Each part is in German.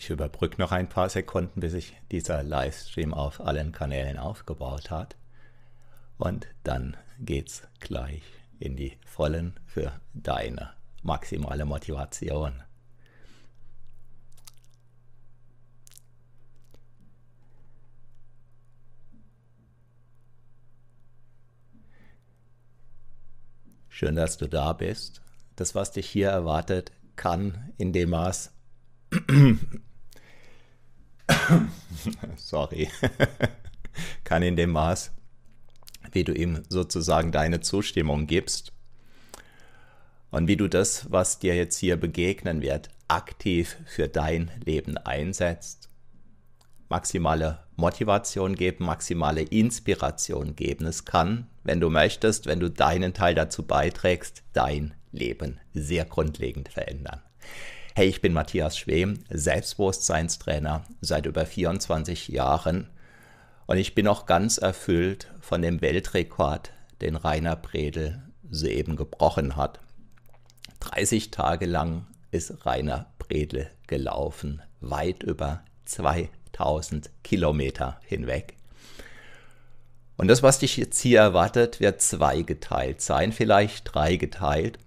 Ich überbrücke noch ein paar Sekunden, bis sich dieser Livestream auf allen Kanälen aufgebaut hat. Und dann geht's gleich in die Vollen für deine maximale Motivation. Schön, dass du da bist. Das, was dich hier erwartet, kann in dem Maß. Sorry. kann in dem Maß, wie du ihm sozusagen deine Zustimmung gibst und wie du das, was dir jetzt hier begegnen wird, aktiv für dein Leben einsetzt, maximale Motivation geben, maximale Inspiration geben. Es kann, wenn du möchtest, wenn du deinen Teil dazu beiträgst, dein Leben sehr grundlegend verändern. Hey, ich bin Matthias Schwem, Selbstbewusstseinstrainer seit über 24 Jahren und ich bin auch ganz erfüllt von dem Weltrekord, den Rainer Bredel soeben gebrochen hat. 30 Tage lang ist Rainer Bredel gelaufen, weit über zwei 1000 Kilometer hinweg. Und das, was dich jetzt hier erwartet, wird zweigeteilt sein, vielleicht dreigeteilt.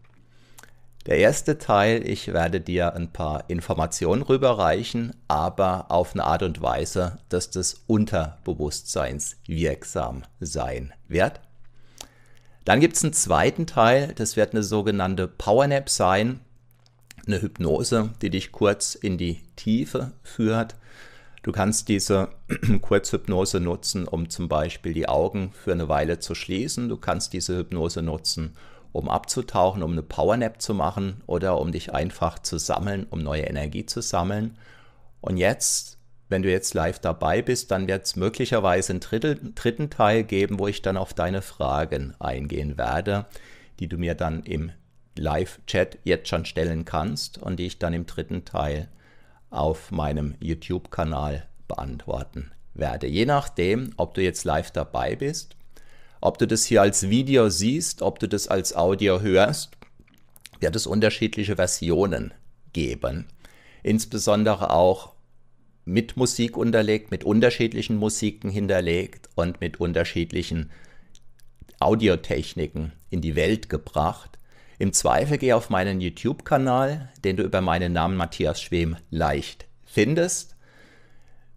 Der erste Teil, ich werde dir ein paar Informationen rüberreichen, aber auf eine Art und Weise, dass das Unterbewusstseins wirksam sein wird. Dann gibt es einen zweiten Teil, das wird eine sogenannte Powernap sein, eine Hypnose, die dich kurz in die Tiefe führt Du kannst diese Kurzhypnose nutzen, um zum Beispiel die Augen für eine Weile zu schließen. Du kannst diese Hypnose nutzen, um abzutauchen, um eine Powernap zu machen oder um dich einfach zu sammeln, um neue Energie zu sammeln. Und jetzt, wenn du jetzt live dabei bist, dann wird es möglicherweise einen dritten, dritten Teil geben, wo ich dann auf deine Fragen eingehen werde, die du mir dann im Live-Chat jetzt schon stellen kannst und die ich dann im dritten Teil auf meinem YouTube-Kanal beantworten werde. Je nachdem, ob du jetzt live dabei bist, ob du das hier als Video siehst, ob du das als Audio hörst, wird es unterschiedliche Versionen geben. Insbesondere auch mit Musik unterlegt, mit unterschiedlichen Musiken hinterlegt und mit unterschiedlichen Audiotechniken in die Welt gebracht. Im Zweifel geh auf meinen YouTube-Kanal, den du über meinen Namen Matthias Schwem leicht findest.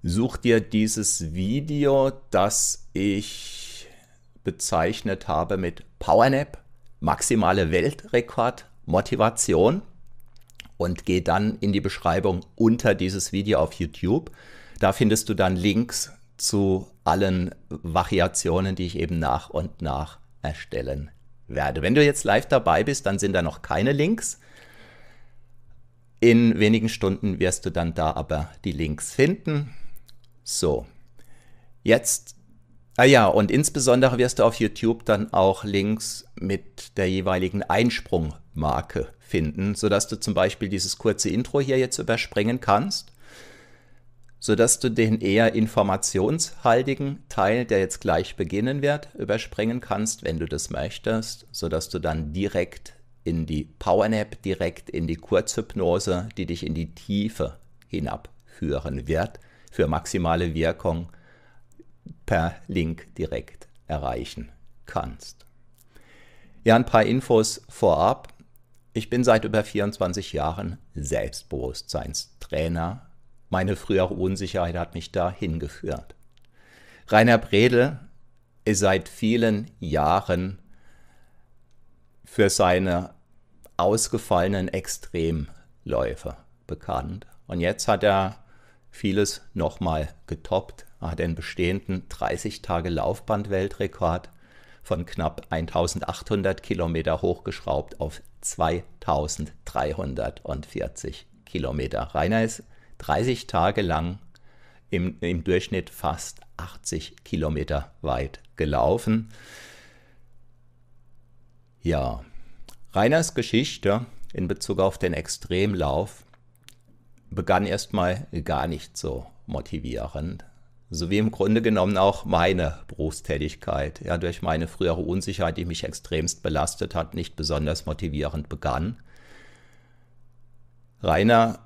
Such dir dieses Video, das ich bezeichnet habe mit Powernap, maximale Weltrekord, Motivation und geh dann in die Beschreibung unter dieses Video auf YouTube. Da findest du dann Links zu allen Variationen, die ich eben nach und nach erstellen werde. Wenn du jetzt live dabei bist, dann sind da noch keine Links. In wenigen Stunden wirst du dann da aber die Links finden. So, jetzt, ah ja, und insbesondere wirst du auf YouTube dann auch Links mit der jeweiligen Einsprungmarke finden, sodass du zum Beispiel dieses kurze Intro hier jetzt überspringen kannst sodass du den eher informationshaltigen Teil, der jetzt gleich beginnen wird, überspringen kannst, wenn du das möchtest, sodass du dann direkt in die Powernap, direkt in die Kurzhypnose, die dich in die Tiefe hinabführen wird, für maximale Wirkung per Link direkt erreichen kannst. Ja, ein paar Infos vorab. Ich bin seit über 24 Jahren Selbstbewusstseinstrainer meine frühere Unsicherheit hat mich da hingeführt. Rainer Bredel ist seit vielen Jahren für seine ausgefallenen Extremläufe bekannt. Und jetzt hat er vieles nochmal getoppt. Hat den bestehenden 30 Tage Laufband-Weltrekord von knapp 1800 Kilometer hochgeschraubt auf 2340 Kilometer. Rainer ist 30 Tage lang im, im Durchschnitt fast 80 Kilometer weit gelaufen. Ja, Reiners Geschichte in Bezug auf den Extremlauf begann erstmal gar nicht so motivierend. So wie im Grunde genommen auch meine Berufstätigkeit, ja, durch meine frühere Unsicherheit, die mich extremst belastet hat, nicht besonders motivierend begann. Rainer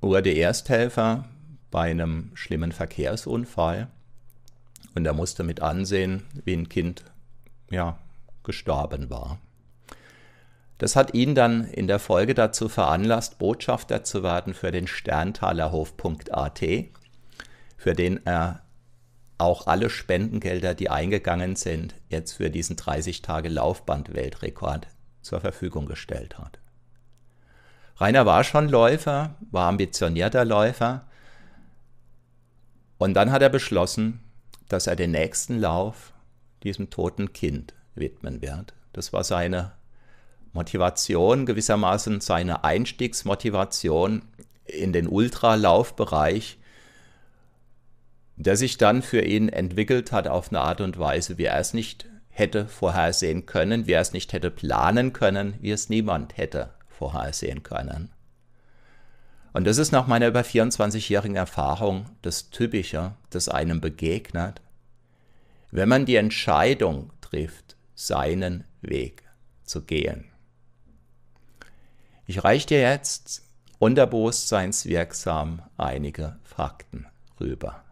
wurde Ersthelfer bei einem schlimmen Verkehrsunfall und er musste mit ansehen, wie ein Kind ja, gestorben war. Das hat ihn dann in der Folge dazu veranlasst, Botschafter zu werden für den Sterntalerhof.at, für den er auch alle Spendengelder, die eingegangen sind, jetzt für diesen 30 Tage Laufband-Weltrekord zur Verfügung gestellt hat. Rainer war schon Läufer, war ambitionierter Läufer und dann hat er beschlossen, dass er den nächsten Lauf diesem toten Kind widmen wird. Das war seine Motivation, gewissermaßen seine Einstiegsmotivation in den Ultralaufbereich, der sich dann für ihn entwickelt hat auf eine Art und Weise, wie er es nicht hätte vorhersehen können, wie er es nicht hätte planen können, wie es niemand hätte vorhersehen können. Und das ist nach meiner über 24-jährigen Erfahrung das Typische, das einem begegnet, wenn man die Entscheidung trifft, seinen Weg zu gehen. Ich reiche dir jetzt unterbewusstseinswirksam einige Fakten rüber.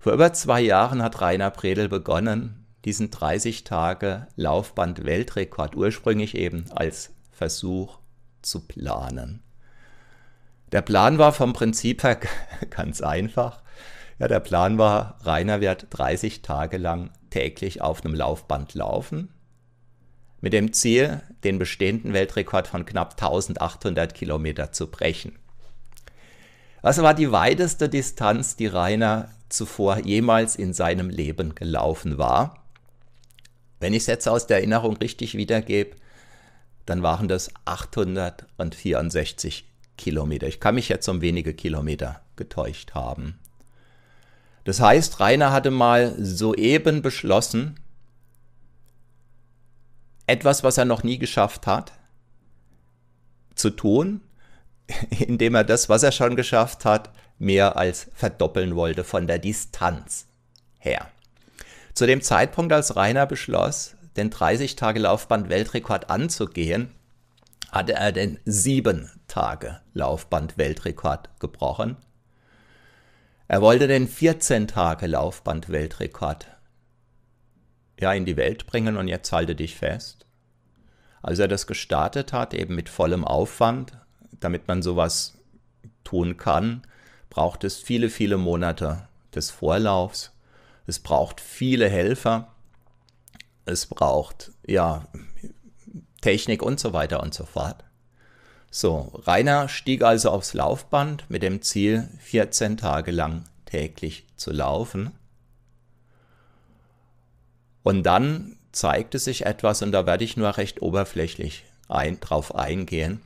Vor über zwei Jahren hat Rainer Predel begonnen, diesen 30 Tage Laufband Weltrekord ursprünglich eben als Versuch zu planen. Der Plan war vom Prinzip her ganz einfach. Ja, der Plan war, Rainer wird 30 Tage lang täglich auf einem Laufband laufen, mit dem Ziel, den bestehenden Weltrekord von knapp 1800 Kilometer zu brechen. Was war die weiteste Distanz, die Rainer zuvor jemals in seinem Leben gelaufen war? Wenn ich es jetzt aus der Erinnerung richtig wiedergebe, dann waren das 864 Kilometer. Ich kann mich jetzt um wenige Kilometer getäuscht haben. Das heißt, Rainer hatte mal soeben beschlossen, etwas, was er noch nie geschafft hat, zu tun, indem er das, was er schon geschafft hat, mehr als verdoppeln wollte von der Distanz her. Zu dem Zeitpunkt, als Rainer beschloss, den 30 Tage Laufband Weltrekord anzugehen, hatte er den 7 Tage Laufband Weltrekord gebrochen. Er wollte den 14 Tage Laufband Weltrekord ja in die Welt bringen und jetzt halte dich fest. Als er das gestartet hat, eben mit vollem Aufwand, damit man sowas tun kann, braucht es viele, viele Monate des Vorlaufs. Es braucht viele Helfer. Es braucht ja Technik und so weiter und so fort. So, Rainer stieg also aufs Laufband mit dem Ziel, 14 Tage lang täglich zu laufen. Und dann zeigte sich etwas, und da werde ich nur recht oberflächlich ein, drauf eingehen,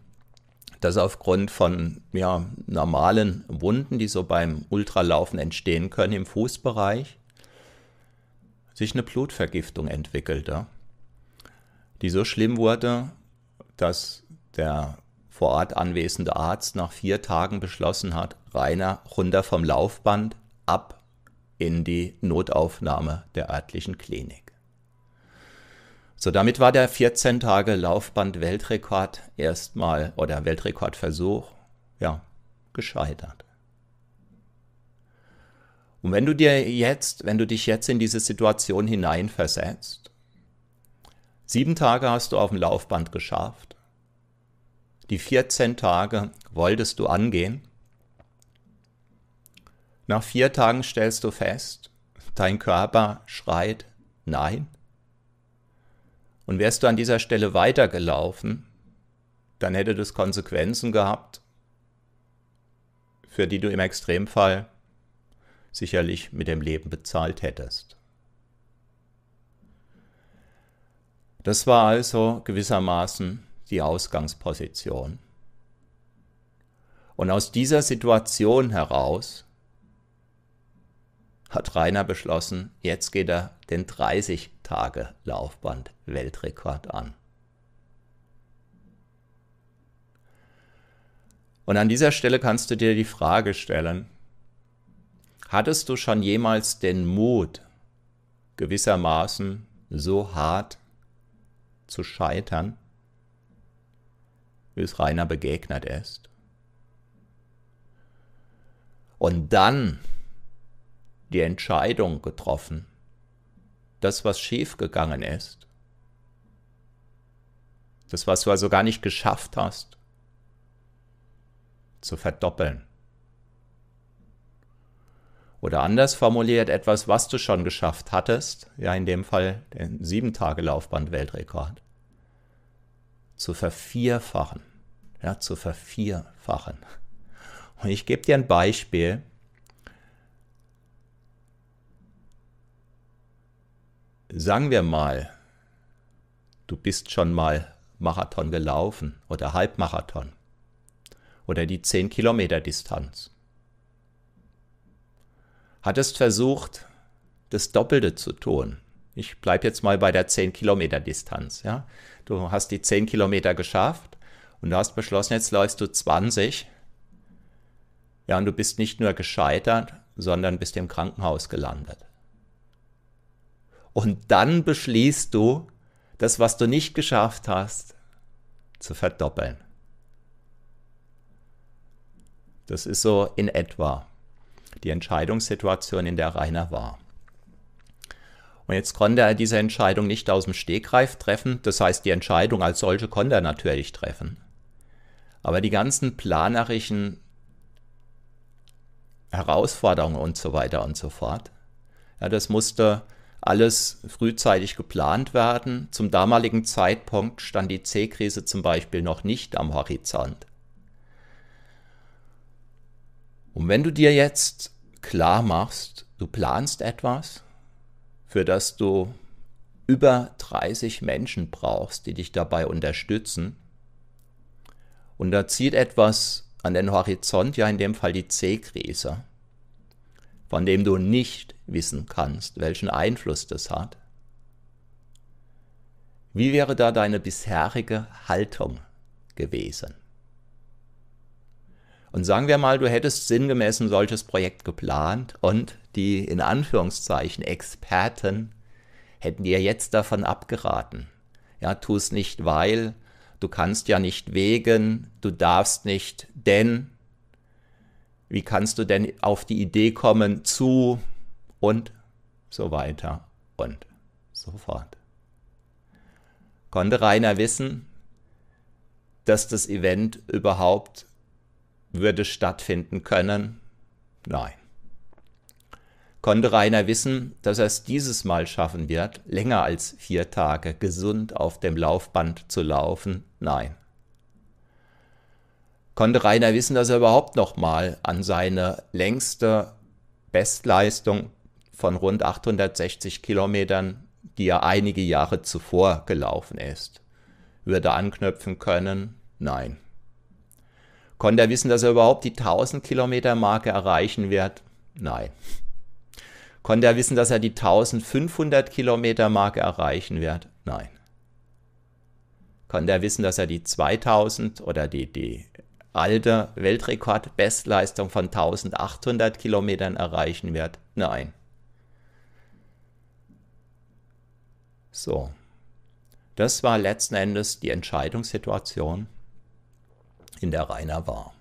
dass aufgrund von ja, normalen Wunden, die so beim Ultralaufen entstehen können im Fußbereich, sich eine Blutvergiftung entwickelte die so schlimm wurde, dass der vor Ort anwesende Arzt nach vier Tagen beschlossen hat, Rainer runter vom Laufband ab in die Notaufnahme der örtlichen Klinik. So, damit war der 14 Tage Laufband Weltrekord erstmal oder Weltrekordversuch, ja, gescheitert. Und wenn du dir jetzt, wenn du dich jetzt in diese Situation hineinversetzt, Sieben Tage hast du auf dem Laufband geschafft. Die 14 Tage wolltest du angehen. Nach vier Tagen stellst du fest, dein Körper schreit Nein. Und wärst du an dieser Stelle weitergelaufen, dann hätte das Konsequenzen gehabt, für die du im Extremfall sicherlich mit dem Leben bezahlt hättest. Das war also gewissermaßen die Ausgangsposition. Und aus dieser Situation heraus hat Rainer beschlossen, jetzt geht er den 30 Tage Laufband Weltrekord an. Und an dieser Stelle kannst du dir die Frage stellen, hattest du schon jemals den Mut, gewissermaßen so hart zu scheitern, wie es Rainer begegnet ist. und dann die Entscheidung getroffen, das, was schiefgegangen ist, das, was du also gar nicht geschafft hast, zu verdoppeln. Oder anders formuliert, etwas, was du schon geschafft hattest, ja in dem Fall den 7-Tage-Laufband-Weltrekord, zu vervierfachen. Ja, zu vervierfachen. Und ich gebe dir ein Beispiel. Sagen wir mal, du bist schon mal Marathon gelaufen oder Halbmarathon oder die 10 Kilometer Distanz. Hattest versucht, das Doppelte zu tun. Ich bleibe jetzt mal bei der 10 Kilometer Distanz. Ja? Du hast die 10 Kilometer geschafft und du hast beschlossen, jetzt läufst du 20. Ja, und du bist nicht nur gescheitert, sondern bist im Krankenhaus gelandet. Und dann beschließt du, das, was du nicht geschafft hast, zu verdoppeln. Das ist so in etwa die Entscheidungssituation, in der Rainer war. Und jetzt konnte er diese Entscheidung nicht aus dem Stegreif treffen. Das heißt, die Entscheidung als solche konnte er natürlich treffen. Aber die ganzen planerischen Herausforderungen und so weiter und so fort, ja, das musste alles frühzeitig geplant werden. Zum damaligen Zeitpunkt stand die C-Krise zum Beispiel noch nicht am Horizont. Und wenn du dir jetzt klar machst, du planst etwas, für das du über 30 Menschen brauchst, die dich dabei unterstützen, und da zieht etwas an den Horizont, ja in dem Fall die C-Krise, von dem du nicht wissen kannst, welchen Einfluss das hat. Wie wäre da deine bisherige Haltung gewesen? Und sagen wir mal, du hättest sinngemäß ein solches Projekt geplant und die in Anführungszeichen Experten hätten dir jetzt davon abgeraten. Ja, tu es nicht, weil du kannst ja nicht wegen, du darfst nicht, denn wie kannst du denn auf die Idee kommen zu und so weiter und so fort. Konnte Rainer wissen, dass das Event überhaupt würde stattfinden können? Nein. Konnte Rainer wissen, dass er es dieses Mal schaffen wird, länger als vier Tage gesund auf dem Laufband zu laufen? Nein. Konnte Rainer wissen, dass er überhaupt noch mal an seine längste Bestleistung von rund 860 Kilometern, die er einige Jahre zuvor gelaufen ist, würde anknüpfen können? Nein. Konnte er wissen, dass er überhaupt die 1000 Kilometer Marke erreichen wird? Nein. Konnte er wissen, dass er die 1500 Kilometer Marke erreichen wird? Nein. Konnte er wissen, dass er die 2000 oder die, die alte Weltrekord-Bestleistung von 1800 Kilometern erreichen wird? Nein. So. Das war letzten Endes die Entscheidungssituation in der Rainer war.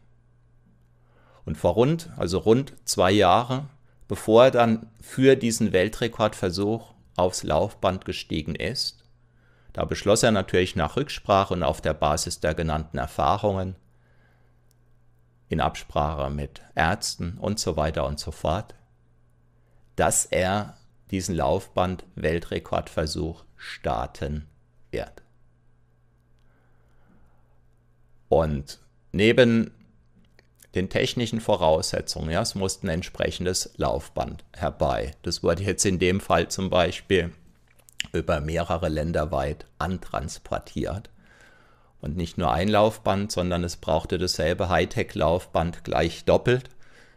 Und vor rund, also rund zwei Jahre, bevor er dann für diesen Weltrekordversuch aufs Laufband gestiegen ist, da beschloss er natürlich nach Rücksprache und auf der Basis der genannten Erfahrungen, in Absprache mit Ärzten und so weiter und so fort, dass er diesen Laufband-Weltrekordversuch starten wird. Und Neben den technischen Voraussetzungen, ja, es musste ein entsprechendes Laufband herbei. Das wurde jetzt in dem Fall zum Beispiel über mehrere Länder weit antransportiert. Und nicht nur ein Laufband, sondern es brauchte dasselbe Hightech-Laufband gleich doppelt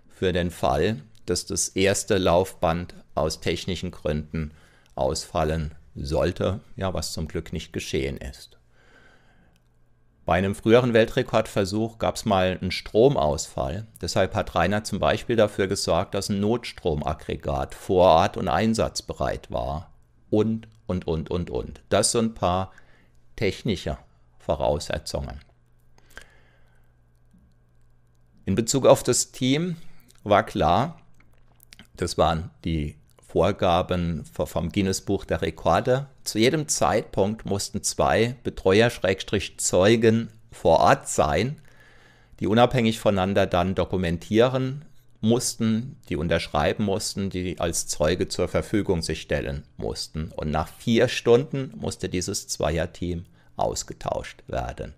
für den Fall, dass das erste Laufband aus technischen Gründen ausfallen sollte, ja, was zum Glück nicht geschehen ist. Bei einem früheren Weltrekordversuch gab es mal einen Stromausfall. Deshalb hat Rainer zum Beispiel dafür gesorgt, dass ein Notstromaggregat vor Ort und einsatzbereit war. Und, und, und, und, und. Das sind ein paar technische Voraussetzungen. In Bezug auf das Team war klar, das waren die Vorgaben vom Guinness Buch der Rekorde. Zu jedem Zeitpunkt mussten zwei Betreuer-Zeugen vor Ort sein, die unabhängig voneinander dann dokumentieren mussten, die unterschreiben mussten, die als Zeuge zur Verfügung sich stellen mussten. Und nach vier Stunden musste dieses Zweierteam ausgetauscht werden.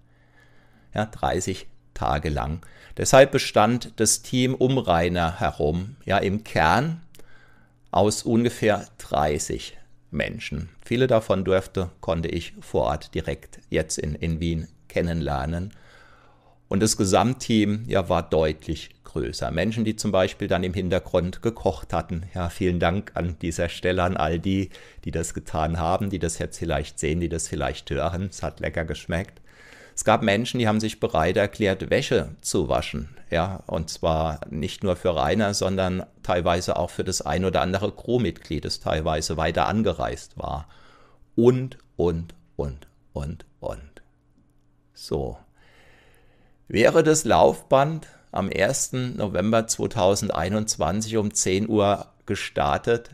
Ja, 30 Tage lang. Deshalb bestand das Team um Rainer herum ja im Kern aus ungefähr 30 Menschen. Viele davon durfte, konnte ich vor Ort direkt jetzt in, in Wien kennenlernen. Und das Gesamtteam ja, war deutlich größer. Menschen, die zum Beispiel dann im Hintergrund gekocht hatten. Ja, vielen Dank an dieser Stelle an all die, die das getan haben, die das jetzt vielleicht sehen, die das vielleicht hören. Es hat lecker geschmeckt. Es gab Menschen, die haben sich bereit erklärt, Wäsche zu waschen. Ja, und zwar nicht nur für Rainer, sondern teilweise auch für das ein oder andere Crewmitglied, das teilweise weiter angereist war. Und, und, und, und, und. So. Wäre das Laufband am 1. November 2021 um 10 Uhr gestartet,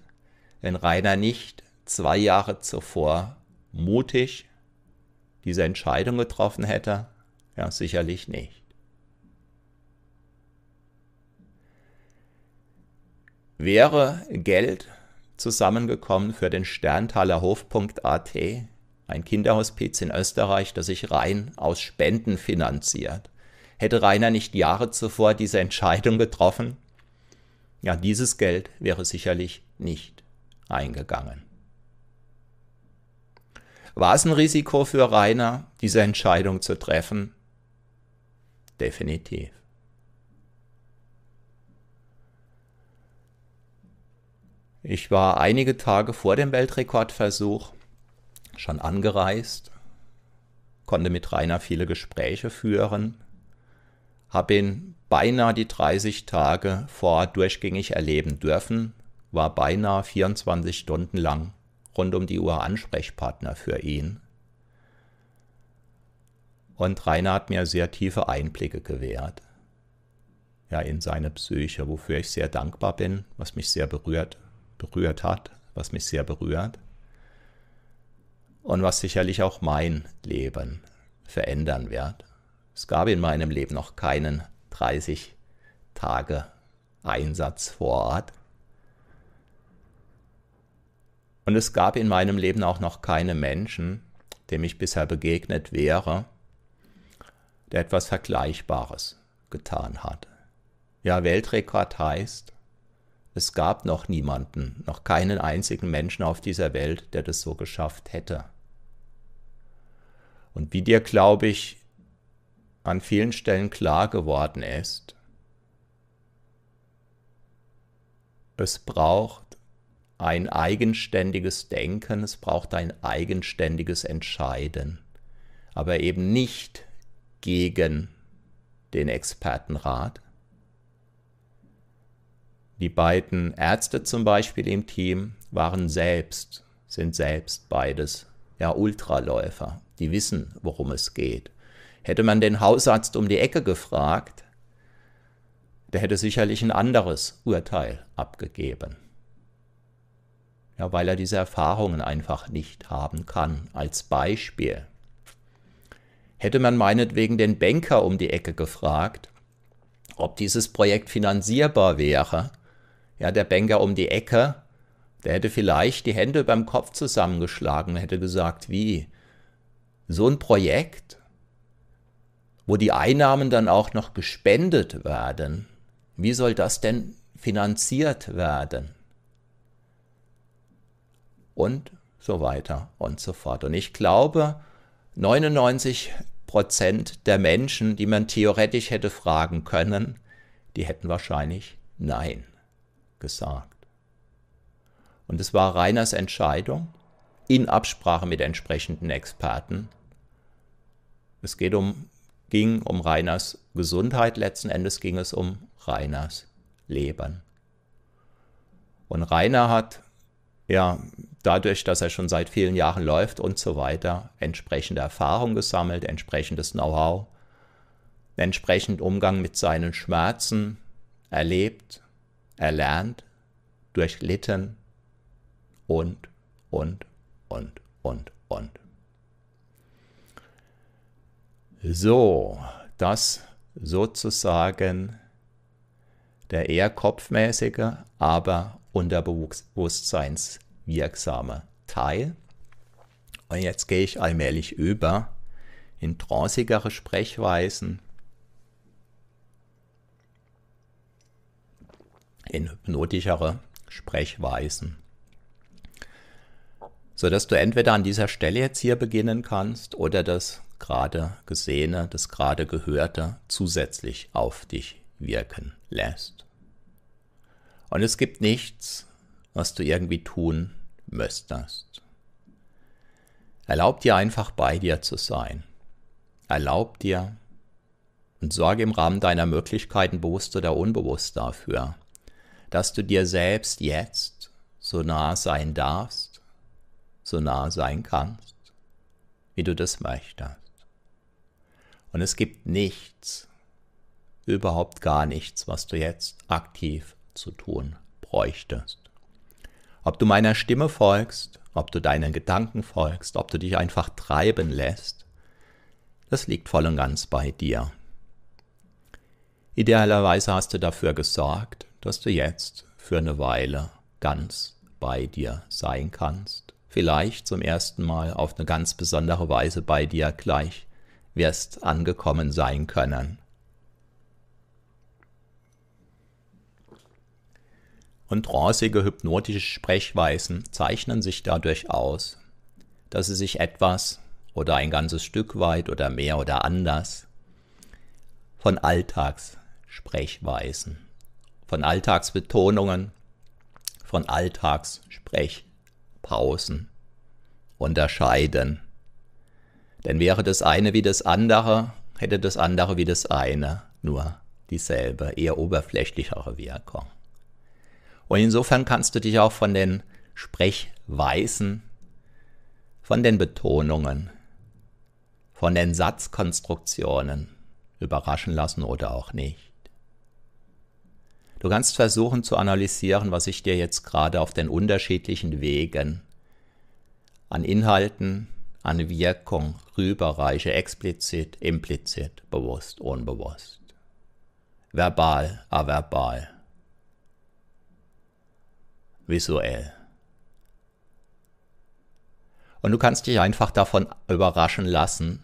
wenn Rainer nicht zwei Jahre zuvor mutig diese Entscheidung getroffen hätte? Ja, sicherlich nicht. Wäre Geld zusammengekommen für den Sterntaler Hof.at, ein Kinderhospiz in Österreich, das sich rein aus Spenden finanziert. Hätte Rainer nicht Jahre zuvor diese Entscheidung getroffen, ja, dieses Geld wäre sicherlich nicht eingegangen. War es ein Risiko für Rainer, diese Entscheidung zu treffen? Definitiv. Ich war einige Tage vor dem Weltrekordversuch schon angereist, konnte mit Rainer viele Gespräche führen, habe ihn beinahe die 30 Tage vor durchgängig erleben dürfen, war beinahe 24 Stunden lang rund um die Uhr Ansprechpartner für ihn. Und Rainer hat mir sehr tiefe Einblicke gewährt. Ja, in seine Psyche, wofür ich sehr dankbar bin, was mich sehr berührt, berührt hat, was mich sehr berührt. Und was sicherlich auch mein Leben verändern wird. Es gab in meinem Leben noch keinen 30 Tage Einsatz vor Ort. Und es gab in meinem Leben auch noch keine Menschen, dem ich bisher begegnet wäre, der etwas Vergleichbares getan hat. Ja, Weltrekord heißt, es gab noch niemanden, noch keinen einzigen Menschen auf dieser Welt, der das so geschafft hätte. Und wie dir, glaube ich, an vielen Stellen klar geworden ist, es braucht ein eigenständiges Denken, es braucht ein eigenständiges Entscheiden, aber eben nicht gegen den Expertenrat. Die beiden Ärzte zum Beispiel im Team waren selbst, sind selbst beides ja Ultraläufer, die wissen, worum es geht. Hätte man den Hausarzt um die Ecke gefragt, der hätte sicherlich ein anderes Urteil abgegeben ja, weil er diese Erfahrungen einfach nicht haben kann. Als Beispiel. Hätte man meinetwegen den Banker um die Ecke gefragt, ob dieses Projekt finanzierbar wäre, ja, der Banker um die Ecke, der hätte vielleicht die Hände beim Kopf zusammengeschlagen und hätte gesagt, wie, so ein Projekt, wo die Einnahmen dann auch noch gespendet werden, wie soll das denn finanziert werden? und so weiter und so fort. Und ich glaube, 99 Prozent der Menschen, die man theoretisch hätte fragen können, die hätten wahrscheinlich Nein gesagt. Und es war Reiners Entscheidung in Absprache mit entsprechenden Experten. Es geht um, ging um Reiners Gesundheit, letzten Endes ging es um Reiners Leben. Und Rainer hat ja dadurch, dass er schon seit vielen Jahren läuft und so weiter, entsprechende Erfahrung gesammelt, entsprechendes Know-how, entsprechend Umgang mit seinen Schmerzen, erlebt, erlernt, durchlitten und, und, und, und, und. So, das sozusagen der eher kopfmäßige, aber unterbewusstseinswirksame Teil. Und jetzt gehe ich allmählich über in trancigere Sprechweisen, in hypnotischere Sprechweisen, sodass du entweder an dieser Stelle jetzt hier beginnen kannst oder das gerade Gesehene, das gerade Gehörte zusätzlich auf dich wirken lässt. Und es gibt nichts, was du irgendwie tun müsstest. Erlaub dir einfach bei dir zu sein. Erlaub dir und sorge im Rahmen deiner Möglichkeiten bewusst oder unbewusst dafür, dass du dir selbst jetzt so nah sein darfst, so nah sein kannst, wie du das möchtest. Und es gibt nichts, überhaupt gar nichts, was du jetzt aktiv zu tun bräuchtest. Ob du meiner Stimme folgst, ob du deinen Gedanken folgst, ob du dich einfach treiben lässt, das liegt voll und ganz bei dir. Idealerweise hast du dafür gesorgt, dass du jetzt für eine Weile ganz bei dir sein kannst. Vielleicht zum ersten Mal auf eine ganz besondere Weise bei dir gleich wirst angekommen sein können. Und trancige hypnotische Sprechweisen zeichnen sich dadurch aus, dass sie sich etwas oder ein ganzes Stück weit oder mehr oder anders von Alltagssprechweisen, von Alltagsbetonungen, von Alltagssprechpausen unterscheiden. Denn wäre das eine wie das andere, hätte das andere wie das eine nur dieselbe, eher oberflächlichere Wirkung. Und insofern kannst du dich auch von den Sprechweisen, von den Betonungen, von den Satzkonstruktionen überraschen lassen oder auch nicht. Du kannst versuchen zu analysieren, was ich dir jetzt gerade auf den unterschiedlichen Wegen an Inhalten, an Wirkung rüberreiche, explizit, implizit, bewusst, unbewusst, verbal, averbal, visuell. Und du kannst dich einfach davon überraschen lassen,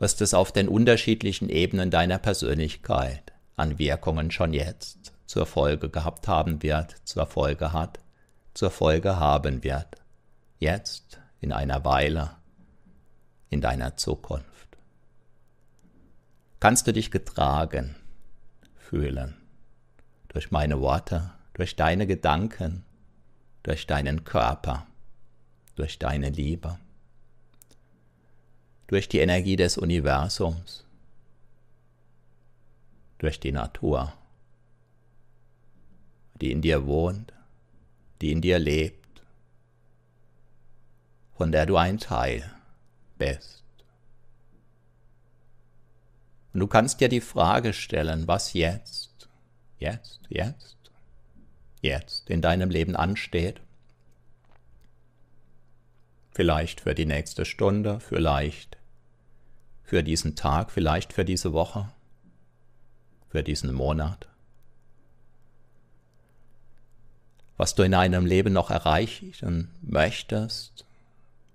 was das auf den unterschiedlichen Ebenen deiner Persönlichkeit an Wirkungen schon jetzt zur Folge gehabt haben wird, zur Folge hat, zur Folge haben wird, jetzt in einer Weile, in deiner Zukunft. Kannst du dich getragen fühlen durch meine Worte, durch deine Gedanken, durch deinen Körper, durch deine Liebe? durch die Energie des Universums, durch die Natur, die in dir wohnt, die in dir lebt, von der du ein Teil bist. Und du kannst dir die Frage stellen, was jetzt, jetzt, jetzt, jetzt in deinem Leben ansteht. Vielleicht für die nächste Stunde, vielleicht für diesen Tag, vielleicht für diese Woche, für diesen Monat. Was du in deinem Leben noch erreichen möchtest,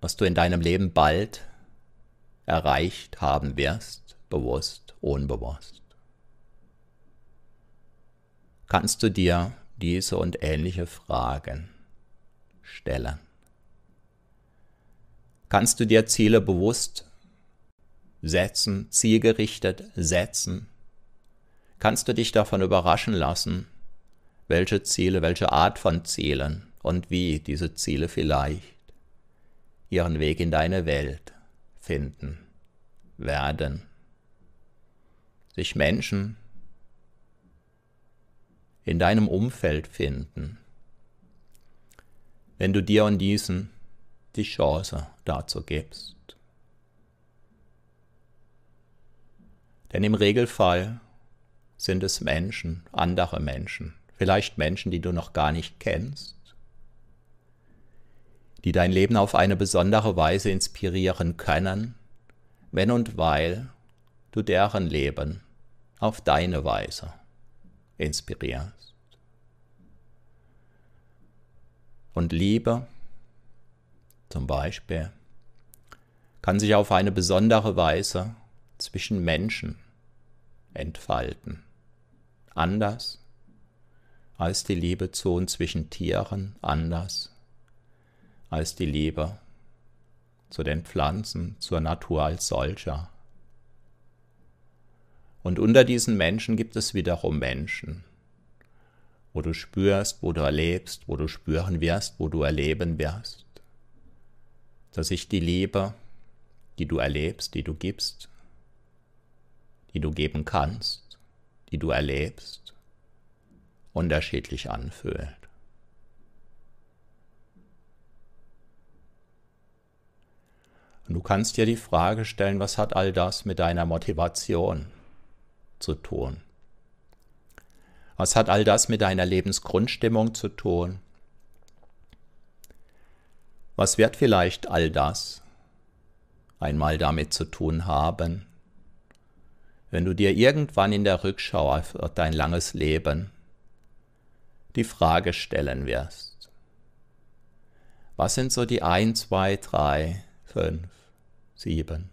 was du in deinem Leben bald erreicht haben wirst, bewusst, unbewusst. Kannst du dir diese und ähnliche Fragen stellen? kannst du dir Ziele bewusst setzen, zielgerichtet setzen. Kannst du dich davon überraschen lassen, welche Ziele, welche Art von Zielen und wie diese Ziele vielleicht ihren Weg in deine Welt finden werden. Sich Menschen in deinem Umfeld finden, wenn du dir und diesen die Chance dazu gibst. Denn im Regelfall sind es Menschen, andere Menschen, vielleicht Menschen, die du noch gar nicht kennst, die dein Leben auf eine besondere Weise inspirieren können, wenn und weil du deren Leben auf deine Weise inspirierst. Und Liebe, zum Beispiel, kann sich auf eine besondere Weise zwischen Menschen entfalten. Anders als die Liebe zu und zwischen Tieren, anders als die Liebe zu den Pflanzen, zur Natur als solcher. Und unter diesen Menschen gibt es wiederum Menschen, wo du spürst, wo du erlebst, wo du spüren wirst, wo du erleben wirst, dass sich die Liebe, die du erlebst, die du gibst, die du geben kannst, die du erlebst, unterschiedlich anfühlt. Und du kannst dir die Frage stellen, was hat all das mit deiner Motivation zu tun? Was hat all das mit deiner Lebensgrundstimmung zu tun? Was wird vielleicht all das einmal damit zu tun haben, wenn du dir irgendwann in der Rückschau auf dein langes Leben die Frage stellen wirst, was sind so die 1, 2, 3, 5, 7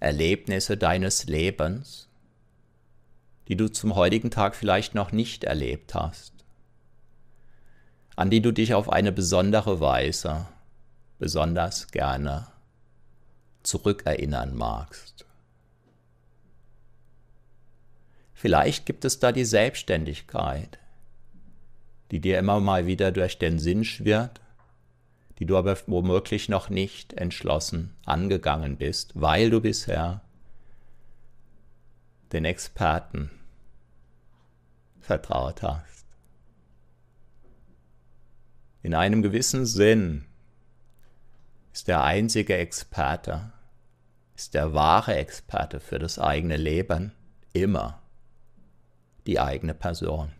Erlebnisse deines Lebens, die du zum heutigen Tag vielleicht noch nicht erlebt hast, an die du dich auf eine besondere Weise besonders gerne zurückerinnern magst. Vielleicht gibt es da die Selbstständigkeit, die dir immer mal wieder durch den Sinn schwirrt, die du aber womöglich noch nicht entschlossen angegangen bist, weil du bisher den Experten vertraut hast. In einem gewissen Sinn ist der einzige Experte, ist der wahre Experte für das eigene Leben immer die eigene Person.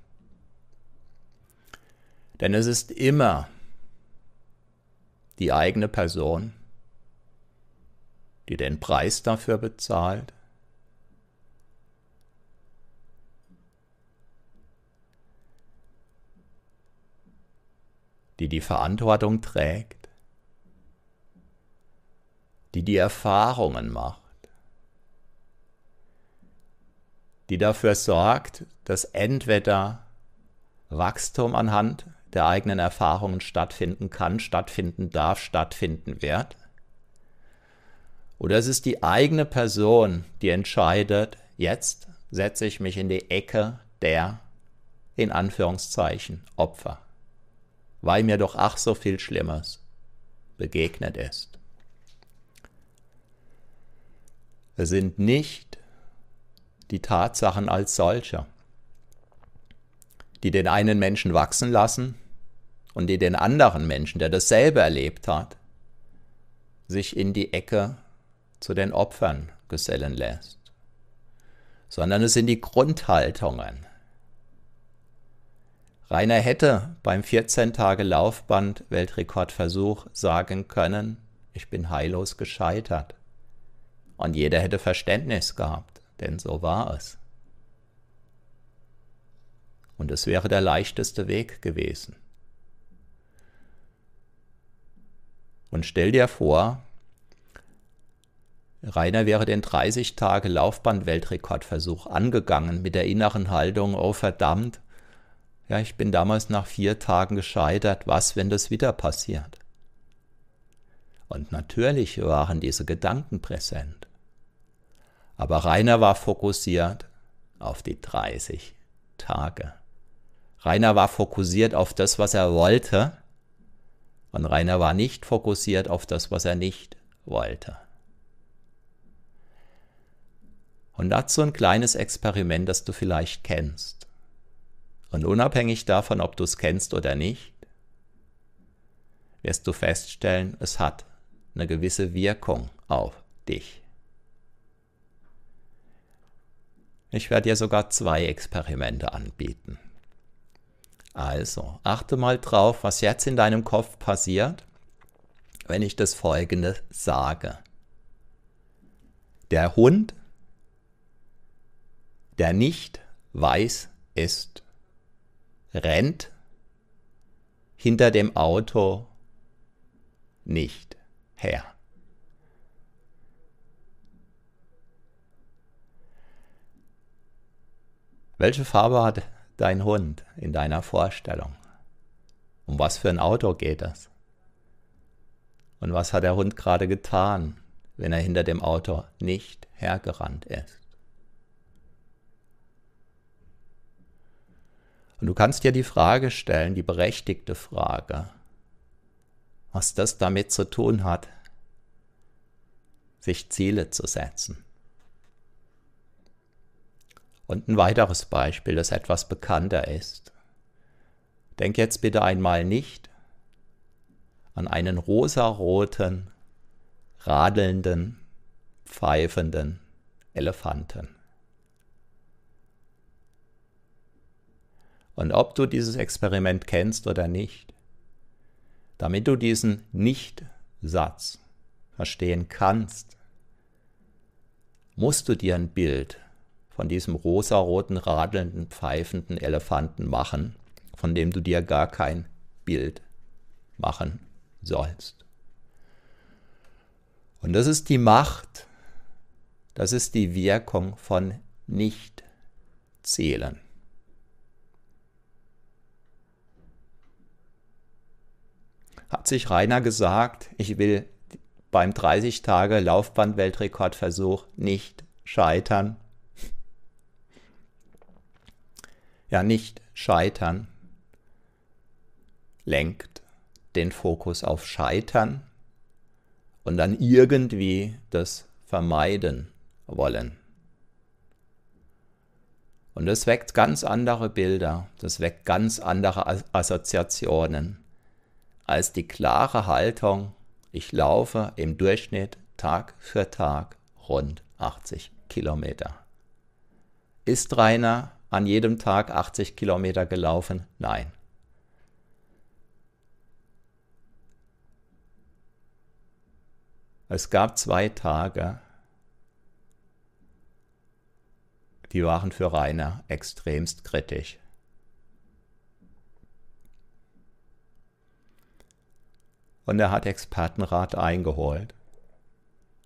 Denn es ist immer die eigene Person, die den Preis dafür bezahlt, die die Verantwortung trägt, die die Erfahrungen macht, die dafür sorgt, dass entweder Wachstum anhand der eigenen Erfahrungen stattfinden kann, stattfinden darf, stattfinden wird. Oder es ist die eigene Person, die entscheidet, jetzt setze ich mich in die Ecke der, in Anführungszeichen, Opfer, weil mir doch ach so viel Schlimmes begegnet ist. Es sind nicht die Tatsachen als solche, die den einen Menschen wachsen lassen und die den anderen Menschen, der dasselbe erlebt hat, sich in die Ecke zu den Opfern gesellen lässt, sondern es sind die Grundhaltungen. Rainer hätte beim 14 Tage Laufband Weltrekordversuch sagen können, ich bin heillos gescheitert. Und jeder hätte Verständnis gehabt denn so war es. Und es wäre der leichteste Weg gewesen. Und stell dir vor, Rainer wäre den 30 Tage Laufband-Weltrekordversuch angegangen mit der inneren Haltung, oh verdammt, ja, ich bin damals nach vier Tagen gescheitert, was, wenn das wieder passiert? Und natürlich waren diese Gedanken präsent. Aber Rainer war fokussiert auf die 30 Tage. Rainer war fokussiert auf das, was er wollte. Und Rainer war nicht fokussiert auf das, was er nicht wollte. Und dazu ein kleines Experiment, das du vielleicht kennst. Und unabhängig davon, ob du es kennst oder nicht, wirst du feststellen, es hat eine gewisse Wirkung auf dich. Ich werde dir sogar zwei Experimente anbieten. Also, achte mal drauf, was jetzt in deinem Kopf passiert, wenn ich das folgende sage. Der Hund, der nicht weiß ist, rennt hinter dem Auto nicht her. Welche Farbe hat dein Hund in deiner Vorstellung? Um was für ein Auto geht es? Und was hat der Hund gerade getan, wenn er hinter dem Auto nicht hergerannt ist? Und du kannst dir die Frage stellen, die berechtigte Frage, was das damit zu tun hat, sich Ziele zu setzen. Und ein weiteres Beispiel, das etwas bekannter ist. Denk jetzt bitte einmal nicht an einen rosaroten, radelnden, pfeifenden Elefanten. Und ob du dieses Experiment kennst oder nicht, damit du diesen Nicht-Satz verstehen kannst, musst du dir ein Bild von diesem rosaroten, radelnden, pfeifenden Elefanten machen, von dem du dir gar kein Bild machen sollst. Und das ist die Macht, das ist die Wirkung von Nicht-Zählen. Hat sich Rainer gesagt, ich will beim 30 Tage Laufband-Weltrekordversuch nicht scheitern? Ja nicht scheitern, lenkt den Fokus auf Scheitern und dann irgendwie das vermeiden wollen. Und das weckt ganz andere Bilder, das weckt ganz andere Assoziationen als die klare Haltung, ich laufe im Durchschnitt Tag für Tag rund 80 Kilometer. Ist Rainer an jedem Tag 80 Kilometer gelaufen? Nein. Es gab zwei Tage, die waren für Rainer extremst kritisch. Und er hat Expertenrat eingeholt.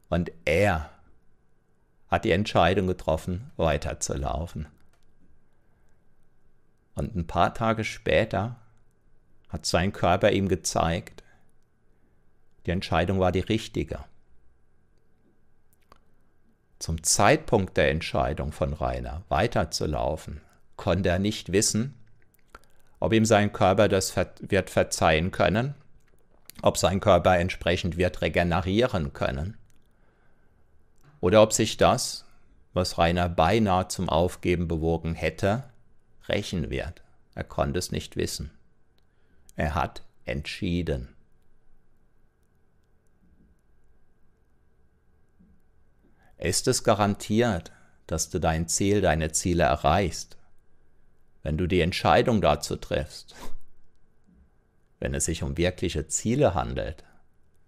Und er hat die Entscheidung getroffen, weiterzulaufen. Und ein paar Tage später hat sein Körper ihm gezeigt, die Entscheidung war die richtige. Zum Zeitpunkt der Entscheidung von Rainer weiterzulaufen, konnte er nicht wissen, ob ihm sein Körper das wird verzeihen können, ob sein Körper entsprechend wird regenerieren können, oder ob sich das, was Rainer beinahe zum Aufgeben bewogen hätte, rächen wird. Er konnte es nicht wissen. Er hat entschieden. Ist es garantiert, dass du dein Ziel, deine Ziele erreichst, wenn du die Entscheidung dazu triffst? Wenn es sich um wirkliche Ziele handelt,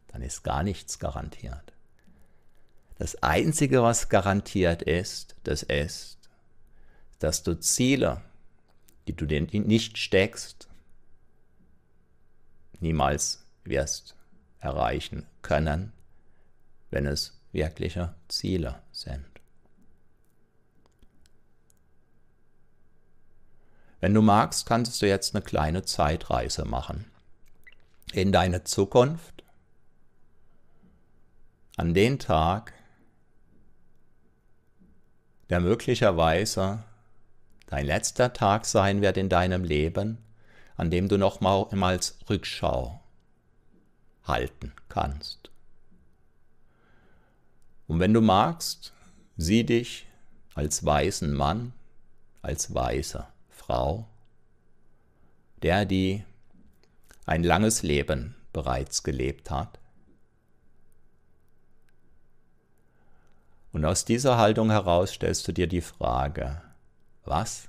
dann ist gar nichts garantiert. Das Einzige, was garantiert ist, das ist, dass du Ziele die du dir nicht steckst, niemals wirst erreichen können, wenn es wirkliche Ziele sind. Wenn du magst, kannst du jetzt eine kleine Zeitreise machen in deine Zukunft, an den Tag, der möglicherweise dein letzter Tag sein wird in deinem Leben, an dem du nochmals Rückschau halten kannst. Und wenn du magst, sieh dich als weisen Mann, als weise Frau, der die ein langes Leben bereits gelebt hat. Und aus dieser Haltung heraus stellst du dir die Frage, was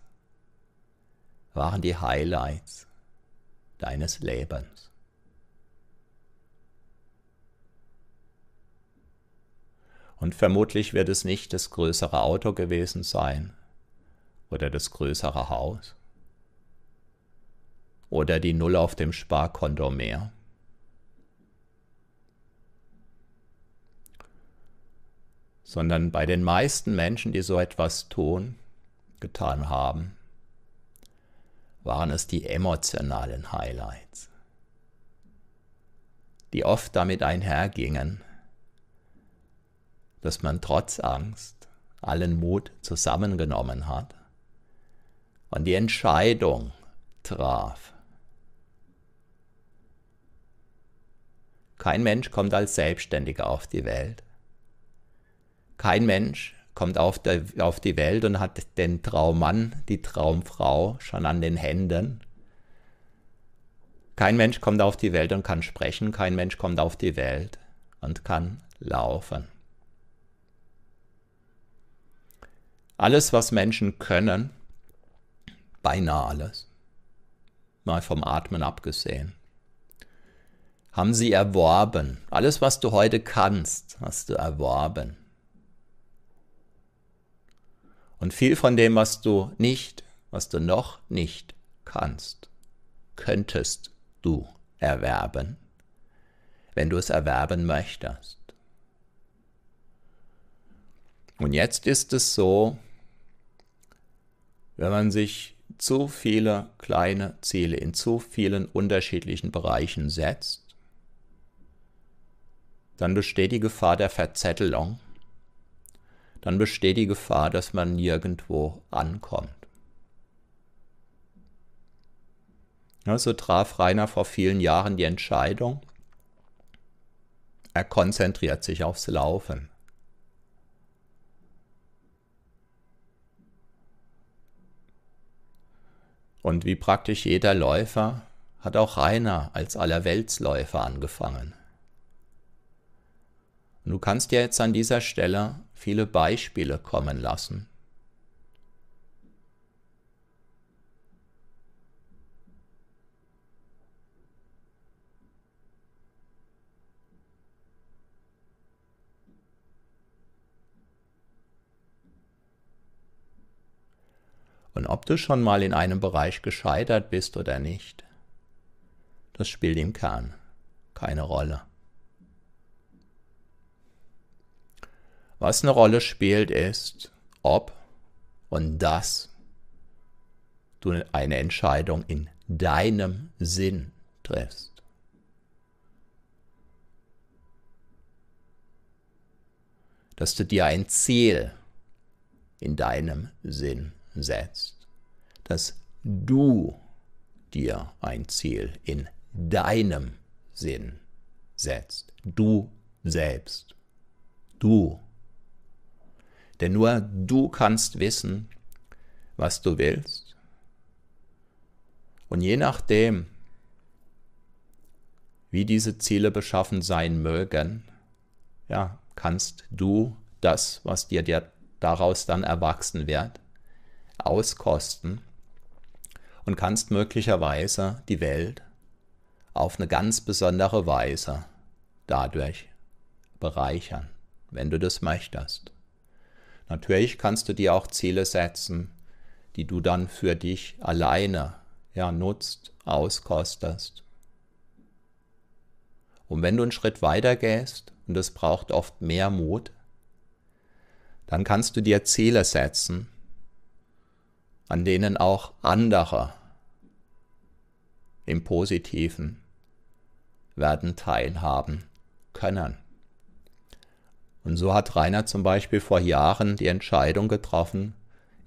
waren die Highlights deines Lebens? Und vermutlich wird es nicht das größere Auto gewesen sein oder das größere Haus oder die Null auf dem Sparkonto mehr. Sondern bei den meisten Menschen, die so etwas tun, getan haben, waren es die emotionalen Highlights, die oft damit einhergingen, dass man trotz Angst allen Mut zusammengenommen hat und die Entscheidung traf. Kein Mensch kommt als Selbstständiger auf die Welt. Kein Mensch kommt auf, der, auf die Welt und hat den Traummann, die Traumfrau schon an den Händen. Kein Mensch kommt auf die Welt und kann sprechen, kein Mensch kommt auf die Welt und kann laufen. Alles, was Menschen können, beinahe alles, mal vom Atmen abgesehen, haben sie erworben. Alles, was du heute kannst, hast du erworben. Und viel von dem, was du nicht, was du noch nicht kannst, könntest du erwerben, wenn du es erwerben möchtest. Und jetzt ist es so, wenn man sich zu viele kleine Ziele in zu vielen unterschiedlichen Bereichen setzt, dann besteht die Gefahr der Verzettelung, dann besteht die Gefahr, dass man nirgendwo ankommt. Ja, so traf Rainer vor vielen Jahren die Entscheidung, er konzentriert sich aufs Laufen. Und wie praktisch jeder Läufer hat auch Rainer als Allerweltsläufer angefangen. Und du kannst dir jetzt an dieser Stelle viele Beispiele kommen lassen. Und ob du schon mal in einem Bereich gescheitert bist oder nicht, das spielt im Kern keine Rolle. Was eine Rolle spielt, ist, ob und dass du eine Entscheidung in deinem Sinn triffst. Dass du dir ein Ziel in deinem Sinn setzt, dass du dir ein Ziel in deinem Sinn setzt, du selbst, du. Denn nur du kannst wissen, was du willst. Und je nachdem, wie diese Ziele beschaffen sein mögen, ja, kannst du das, was dir daraus dann erwachsen wird, auskosten und kannst möglicherweise die Welt auf eine ganz besondere Weise dadurch bereichern, wenn du das möchtest. Natürlich kannst du dir auch Ziele setzen, die du dann für dich alleine ja, nutzt, auskostest. Und wenn du einen Schritt weiter gehst, und das braucht oft mehr Mut, dann kannst du dir Ziele setzen, an denen auch andere im Positiven werden teilhaben können. Und so hat Rainer zum Beispiel vor Jahren die Entscheidung getroffen,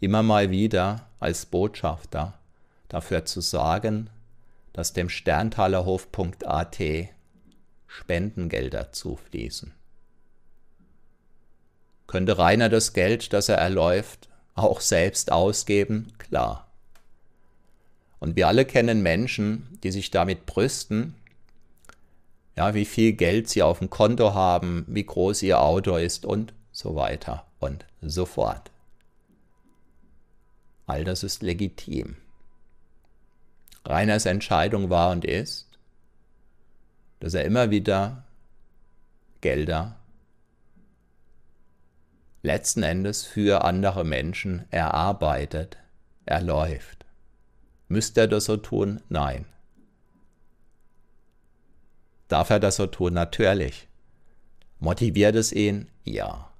immer mal wieder als Botschafter dafür zu sorgen, dass dem Sterntalerhof.at Spendengelder zufließen. Könnte Rainer das Geld, das er erläuft, auch selbst ausgeben, klar. Und wir alle kennen Menschen, die sich damit brüsten, ja, wie viel Geld sie auf dem Konto haben, wie groß ihr Auto ist und so weiter und so fort. All das ist legitim. Reiners Entscheidung war und ist, dass er immer wieder Gelder letzten Endes für andere Menschen erarbeitet, erläuft. Müsste er das so tun? Nein. Darf er das so tun? Natürlich. Motiviert es ihn? Ja.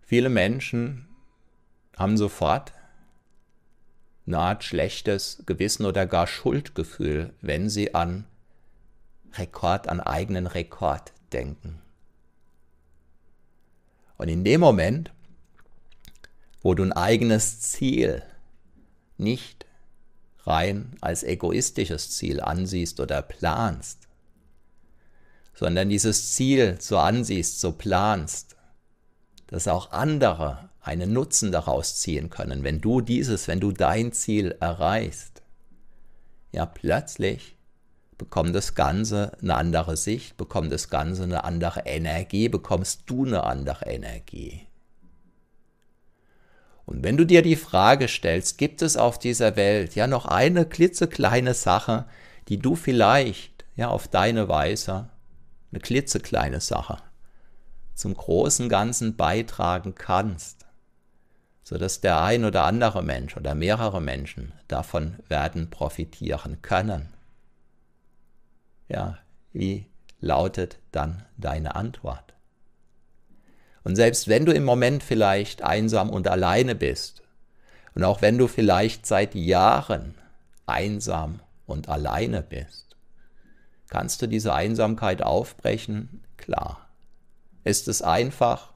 Viele Menschen haben sofort eine Art schlechtes Gewissen oder gar Schuldgefühl, wenn sie an Rekord, an eigenen Rekord denken. Und in dem Moment, wo du ein eigenes Ziel nicht rein als egoistisches Ziel ansiehst oder planst, sondern dieses Ziel so ansiehst, so planst, dass auch andere einen Nutzen daraus ziehen können, wenn du dieses, wenn du dein Ziel erreichst, ja plötzlich bekommt das Ganze eine andere Sicht, bekommt das Ganze eine andere Energie, bekommst du eine andere Energie. Und wenn du dir die Frage stellst, gibt es auf dieser Welt ja noch eine klitzekleine Sache, die du vielleicht ja auf deine Weise, eine klitzekleine Sache, zum großen Ganzen beitragen kannst, sodass der ein oder andere Mensch oder mehrere Menschen davon werden profitieren können. Ja, wie lautet dann deine Antwort? Und selbst wenn du im Moment vielleicht einsam und alleine bist, und auch wenn du vielleicht seit Jahren einsam und alleine bist, kannst du diese Einsamkeit aufbrechen? Klar. Ist es einfach?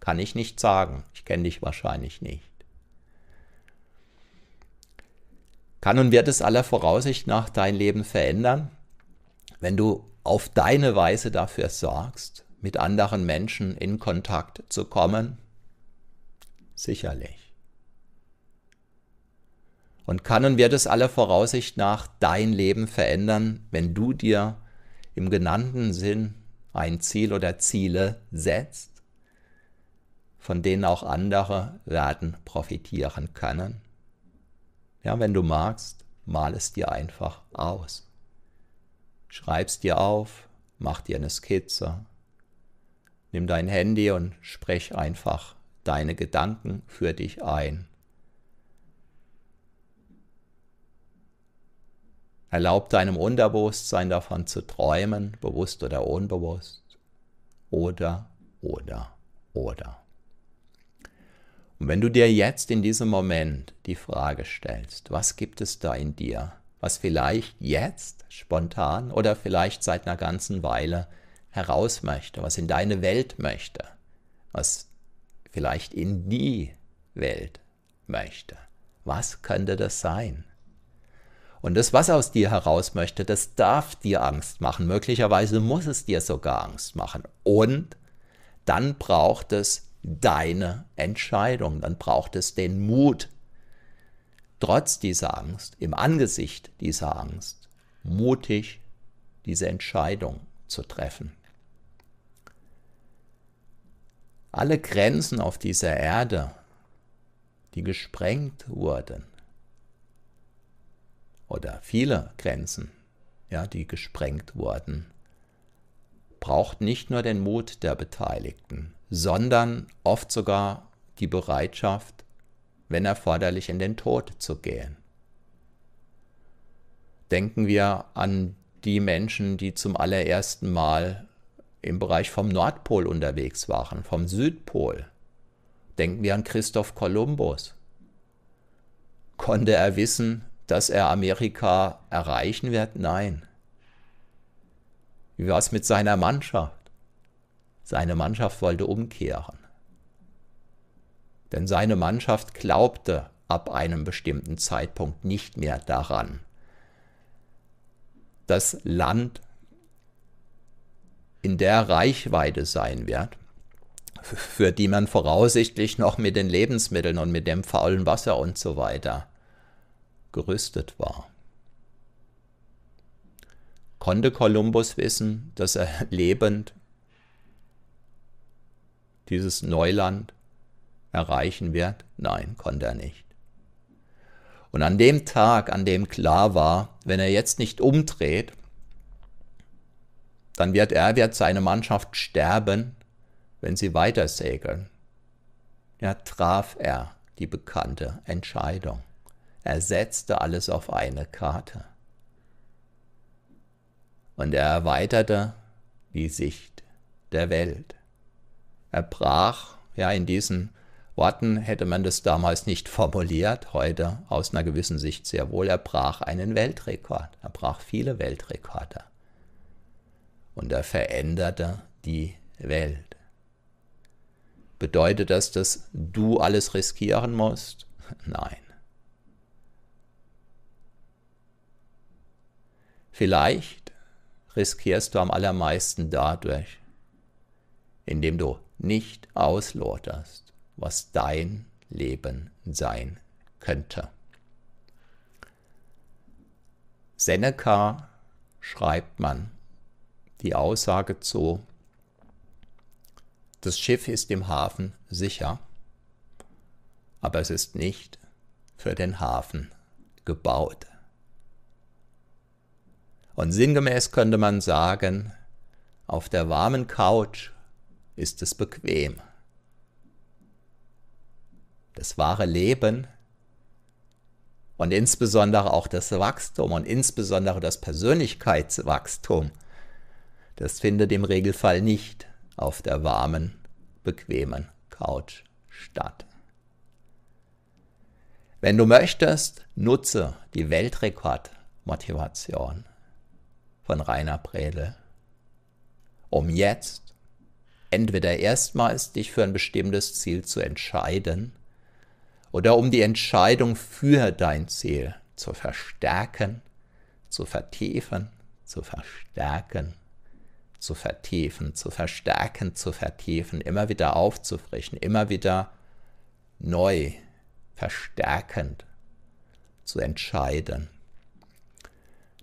Kann ich nicht sagen. Ich kenne dich wahrscheinlich nicht. Kann und wird es aller Voraussicht nach dein Leben verändern, wenn du auf deine Weise dafür sorgst, mit anderen Menschen in Kontakt zu kommen? Sicherlich. Und kann und wird es aller Voraussicht nach dein Leben verändern, wenn du dir im genannten Sinn ein Ziel oder Ziele setzt, von denen auch andere werden profitieren können? Ja, wenn du magst, mal es dir einfach aus. Schreib's dir auf, mach dir eine Skizze, Nimm dein Handy und sprech einfach deine Gedanken für dich ein. Erlaub deinem Unterbewusstsein davon zu träumen, bewusst oder unbewusst. Oder, oder, oder. Und wenn du dir jetzt in diesem Moment die Frage stellst, was gibt es da in dir, was vielleicht jetzt spontan oder vielleicht seit einer ganzen Weile heraus möchte, was in deine Welt möchte, was vielleicht in die Welt möchte. Was könnte das sein? Und das, was aus dir heraus möchte, das darf dir Angst machen. Möglicherweise muss es dir sogar Angst machen. Und dann braucht es deine Entscheidung, dann braucht es den Mut, trotz dieser Angst, im Angesicht dieser Angst, mutig diese Entscheidung zu treffen. Alle Grenzen auf dieser Erde, die gesprengt wurden, oder viele Grenzen, ja, die gesprengt wurden, braucht nicht nur den Mut der Beteiligten, sondern oft sogar die Bereitschaft, wenn erforderlich, in den Tod zu gehen. Denken wir an die Menschen, die zum allerersten Mal im Bereich vom Nordpol unterwegs waren, vom Südpol. Denken wir an Christoph Kolumbus. Konnte er wissen, dass er Amerika erreichen wird? Nein. Wie war es mit seiner Mannschaft? Seine Mannschaft wollte umkehren. Denn seine Mannschaft glaubte ab einem bestimmten Zeitpunkt nicht mehr daran, das Land in der Reichweite sein wird, für die man voraussichtlich noch mit den Lebensmitteln und mit dem faulen Wasser und so weiter gerüstet war. Konnte Kolumbus wissen, dass er lebend dieses Neuland erreichen wird? Nein, konnte er nicht. Und an dem Tag, an dem klar war, wenn er jetzt nicht umdreht, dann wird er, wird seine Mannschaft sterben, wenn sie weiter segeln. Ja, traf er die bekannte Entscheidung. Er setzte alles auf eine Karte. Und er erweiterte die Sicht der Welt. Er brach, ja, in diesen Worten hätte man das damals nicht formuliert, heute aus einer gewissen Sicht sehr wohl. Er brach einen Weltrekord. Er brach viele Weltrekorde. Und er veränderte die Welt. Bedeutet das, dass du alles riskieren musst? Nein. Vielleicht riskierst du am allermeisten dadurch, indem du nicht ausloterst, was dein Leben sein könnte. Seneca schreibt man die Aussage zu, das Schiff ist im Hafen sicher, aber es ist nicht für den Hafen gebaut. Und sinngemäß könnte man sagen, auf der warmen Couch ist es bequem. Das wahre Leben und insbesondere auch das Wachstum und insbesondere das Persönlichkeitswachstum, das findet im Regelfall nicht auf der warmen, bequemen Couch statt. Wenn du möchtest, nutze die Weltrekordmotivation von Rainer Bredel, um jetzt entweder erstmals dich für ein bestimmtes Ziel zu entscheiden oder um die Entscheidung für dein Ziel zu verstärken, zu vertiefen, zu verstärken, zu vertiefen, zu verstärken, zu vertiefen, immer wieder aufzufrischen, immer wieder neu, verstärkend zu entscheiden.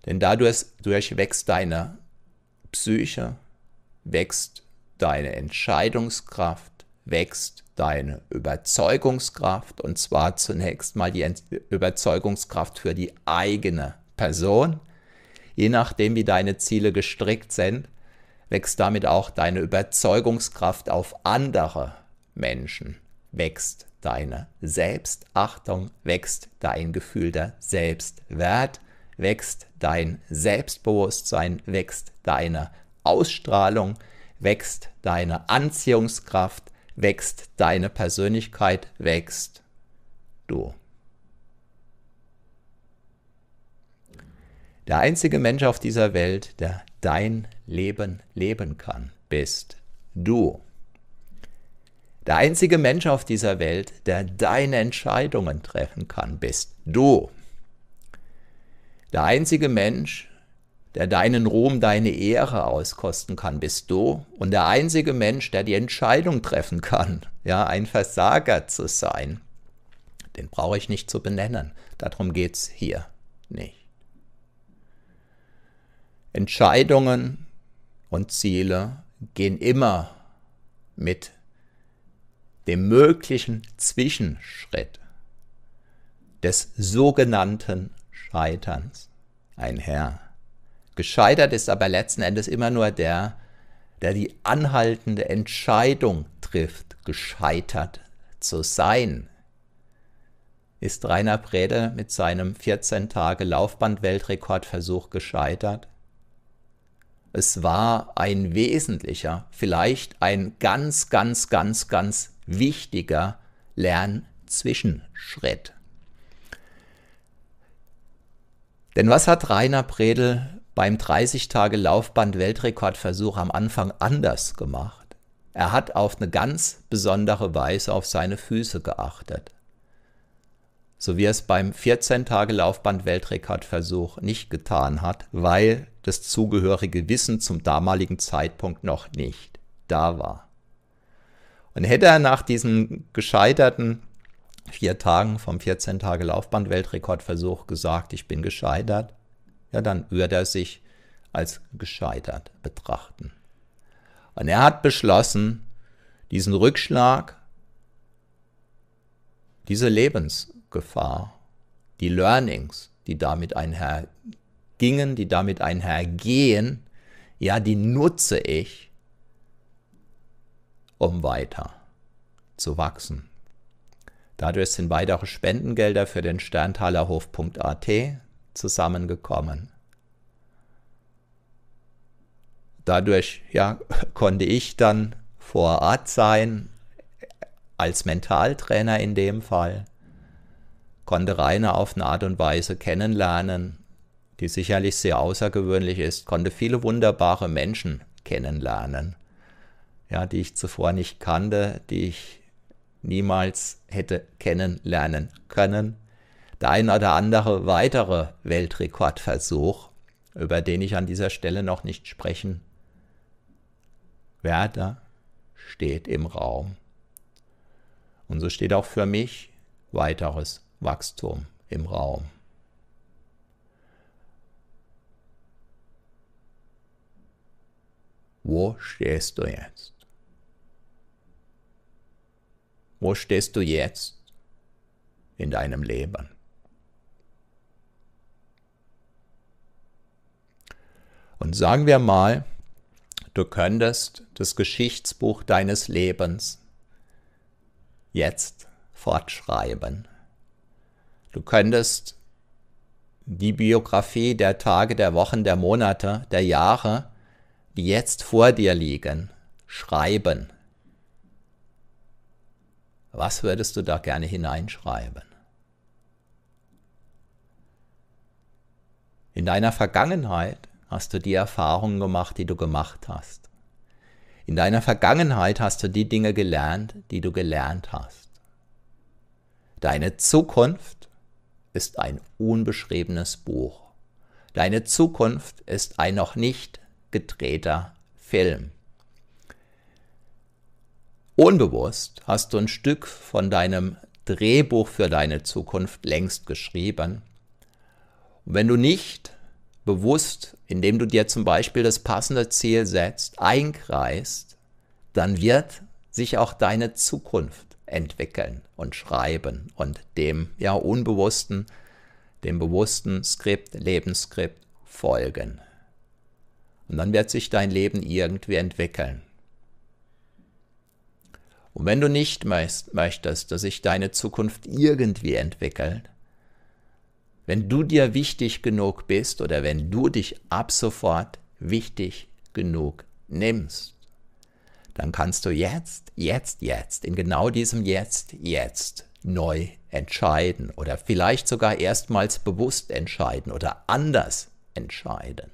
Denn dadurch wächst deine Psyche, wächst deine Entscheidungskraft, wächst deine Überzeugungskraft und zwar zunächst mal die Überzeugungskraft für die eigene Person. Je nachdem, wie deine Ziele gestrickt sind, wächst damit auch deine Überzeugungskraft auf andere Menschen, wächst deine Selbstachtung, wächst dein Gefühl der Selbstwert, wächst dein Selbstbewusstsein, wächst deine Ausstrahlung, wächst deine Anziehungskraft, wächst deine Persönlichkeit, wächst du. Der einzige Mensch auf dieser Welt, der dein Leben leben kann, bist du. Der einzige Mensch auf dieser Welt, der deine Entscheidungen treffen kann, bist du. Der einzige Mensch, der deinen Ruhm, deine Ehre auskosten kann, bist du. Und der einzige Mensch, der die Entscheidung treffen kann, ja, ein Versager zu sein, den brauche ich nicht zu benennen. Darum geht es hier nicht. Entscheidungen und Ziele gehen immer mit dem möglichen Zwischenschritt des sogenannten Scheiterns einher. Gescheitert ist aber letzten Endes immer nur der, der die anhaltende Entscheidung trifft, gescheitert zu sein. Ist Rainer Brede mit seinem 14 Tage Laufband-Weltrekordversuch gescheitert? Es war ein wesentlicher, vielleicht ein ganz, ganz, ganz, ganz wichtiger Lernzwischenschritt. Denn was hat Rainer Bredel beim 30-Tage-Laufband-Weltrekordversuch am Anfang anders gemacht? Er hat auf eine ganz besondere Weise auf seine Füße geachtet. So wie er es beim 14-Tage-Laufband-Weltrekordversuch nicht getan hat, weil das zugehörige Wissen zum damaligen Zeitpunkt noch nicht da war. Und hätte er nach diesen gescheiterten vier Tagen vom 14 Tage Laufband Weltrekordversuch gesagt, ich bin gescheitert, ja, dann würde er sich als gescheitert betrachten. Und er hat beschlossen, diesen Rückschlag, diese Lebensgefahr, die Learnings, die damit einhergingen, die damit einhergehen, ja, die nutze ich, um weiter zu wachsen. Dadurch sind weitere Spendengelder für den Sterntalerhof.at zusammengekommen. Dadurch ja, konnte ich dann vor Ort sein, als Mentaltrainer in dem Fall, konnte Rainer auf eine Art und Weise kennenlernen, die sicherlich sehr außergewöhnlich ist, konnte viele wunderbare Menschen kennenlernen, ja, die ich zuvor nicht kannte, die ich niemals hätte kennenlernen können. Der ein oder andere weitere Weltrekordversuch, über den ich an dieser Stelle noch nicht sprechen werde, steht im Raum. Und so steht auch für mich weiteres Wachstum im Raum. Wo stehst du jetzt? Wo stehst du jetzt in deinem Leben? Und sagen wir mal, du könntest das Geschichtsbuch deines Lebens jetzt fortschreiben. Du könntest die Biografie der Tage, der Wochen, der Monate, der Jahre, die jetzt vor dir liegen, schreiben. Was würdest du da gerne hineinschreiben? In deiner Vergangenheit hast du die Erfahrungen gemacht, die du gemacht hast. In deiner Vergangenheit hast du die Dinge gelernt, die du gelernt hast. Deine Zukunft ist ein unbeschriebenes Buch. Deine Zukunft ist ein noch nicht gedrehter Film. Unbewusst hast du ein Stück von deinem Drehbuch für deine Zukunft längst geschrieben. Und wenn du nicht bewusst, indem du dir zum Beispiel das passende Ziel setzt, einkreist, dann wird sich auch deine Zukunft entwickeln und schreiben und dem ja unbewussten, dem bewussten Skript, Lebensskript folgen. Und dann wird sich dein Leben irgendwie entwickeln. Und wenn du nicht möchtest, dass sich deine Zukunft irgendwie entwickelt, wenn du dir wichtig genug bist oder wenn du dich ab sofort wichtig genug nimmst, dann kannst du jetzt, jetzt, jetzt, in genau diesem Jetzt, jetzt neu entscheiden oder vielleicht sogar erstmals bewusst entscheiden oder anders entscheiden.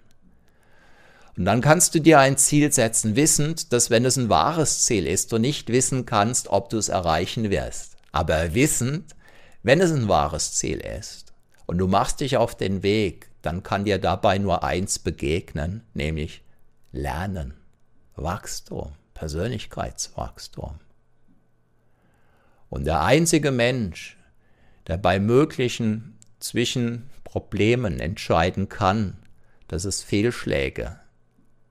Und dann kannst du dir ein Ziel setzen, wissend, dass wenn es ein wahres Ziel ist, du nicht wissen kannst, ob du es erreichen wirst. Aber wissend, wenn es ein wahres Ziel ist und du machst dich auf den Weg, dann kann dir dabei nur eins begegnen, nämlich Lernen, Wachstum, Persönlichkeitswachstum. Und der einzige Mensch, der bei möglichen Zwischenproblemen entscheiden kann, dass es Fehlschläge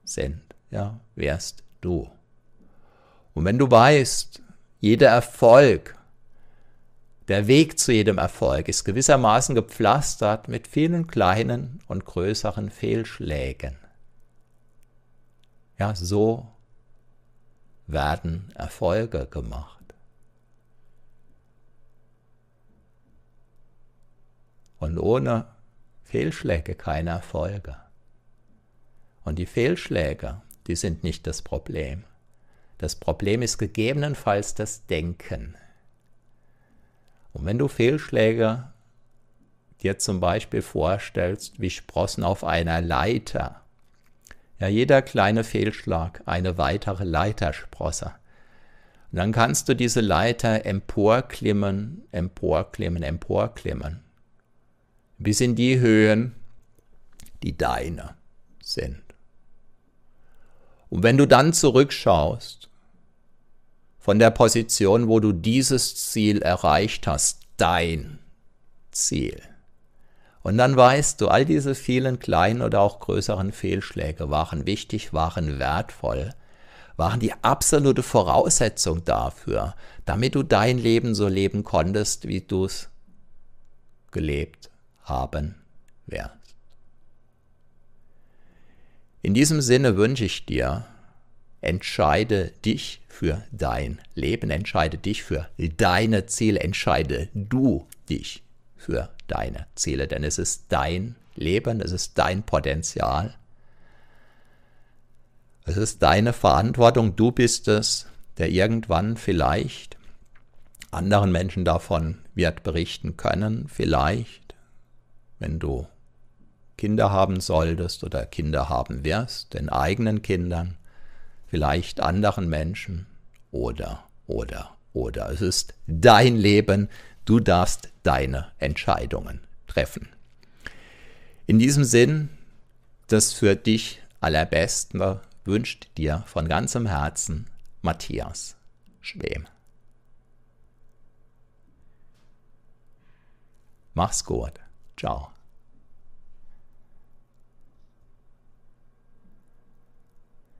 sind, ja, wärst du. Und wenn du weißt, jeder Erfolg, der Weg zu jedem Erfolg ist gewissermaßen gepflastert mit vielen kleinen und größeren Fehlschlägen. Ja, so werden Erfolge gemacht. Und ohne Fehlschläge keine Erfolge. Und die Fehlschläge, die sind nicht das Problem. Das Problem ist gegebenenfalls das Denken. Und wenn du Fehlschläge dir zum Beispiel vorstellst wie Sprossen auf einer Leiter, ja jeder kleine Fehlschlag eine weitere Leitersprosse, und dann kannst du diese Leiter emporklimmen, emporklimmen, emporklimmen, bis in die Höhen, die deine sind. Und wenn du dann zurückschaust, von der Position, wo du dieses Ziel erreicht hast, dein Ziel, Und dann weißt du, all diese vielen kleinen oder auch größeren Fehlschläge waren wichtig, waren wertvoll, waren die absolute Voraussetzung dafür, damit du dein Leben so leben konntest, wie du es gelebt haben wirst. In diesem Sinne wünsche ich dir, entscheide dich für dein Leben, entscheide dich für deine Ziele, entscheide du dich für deine Ziele, denn es ist dein Leben, es ist dein Potenzial, es ist deine Verantwortung, du bist es, der irgendwann vielleicht anderen Menschen davon wird berichten können, vielleicht, wenn du Kinder haben solltest oder Kinder haben wirst, den eigenen Kindern, vielleicht anderen Menschen oder, oder, oder. Es ist dein Leben, du darfst deine Entscheidungen treffen. In diesem Sinn, das für dich Allerbeste wünscht dir von ganzem Herzen Matthias Schwem. Mach's gut. Ciao.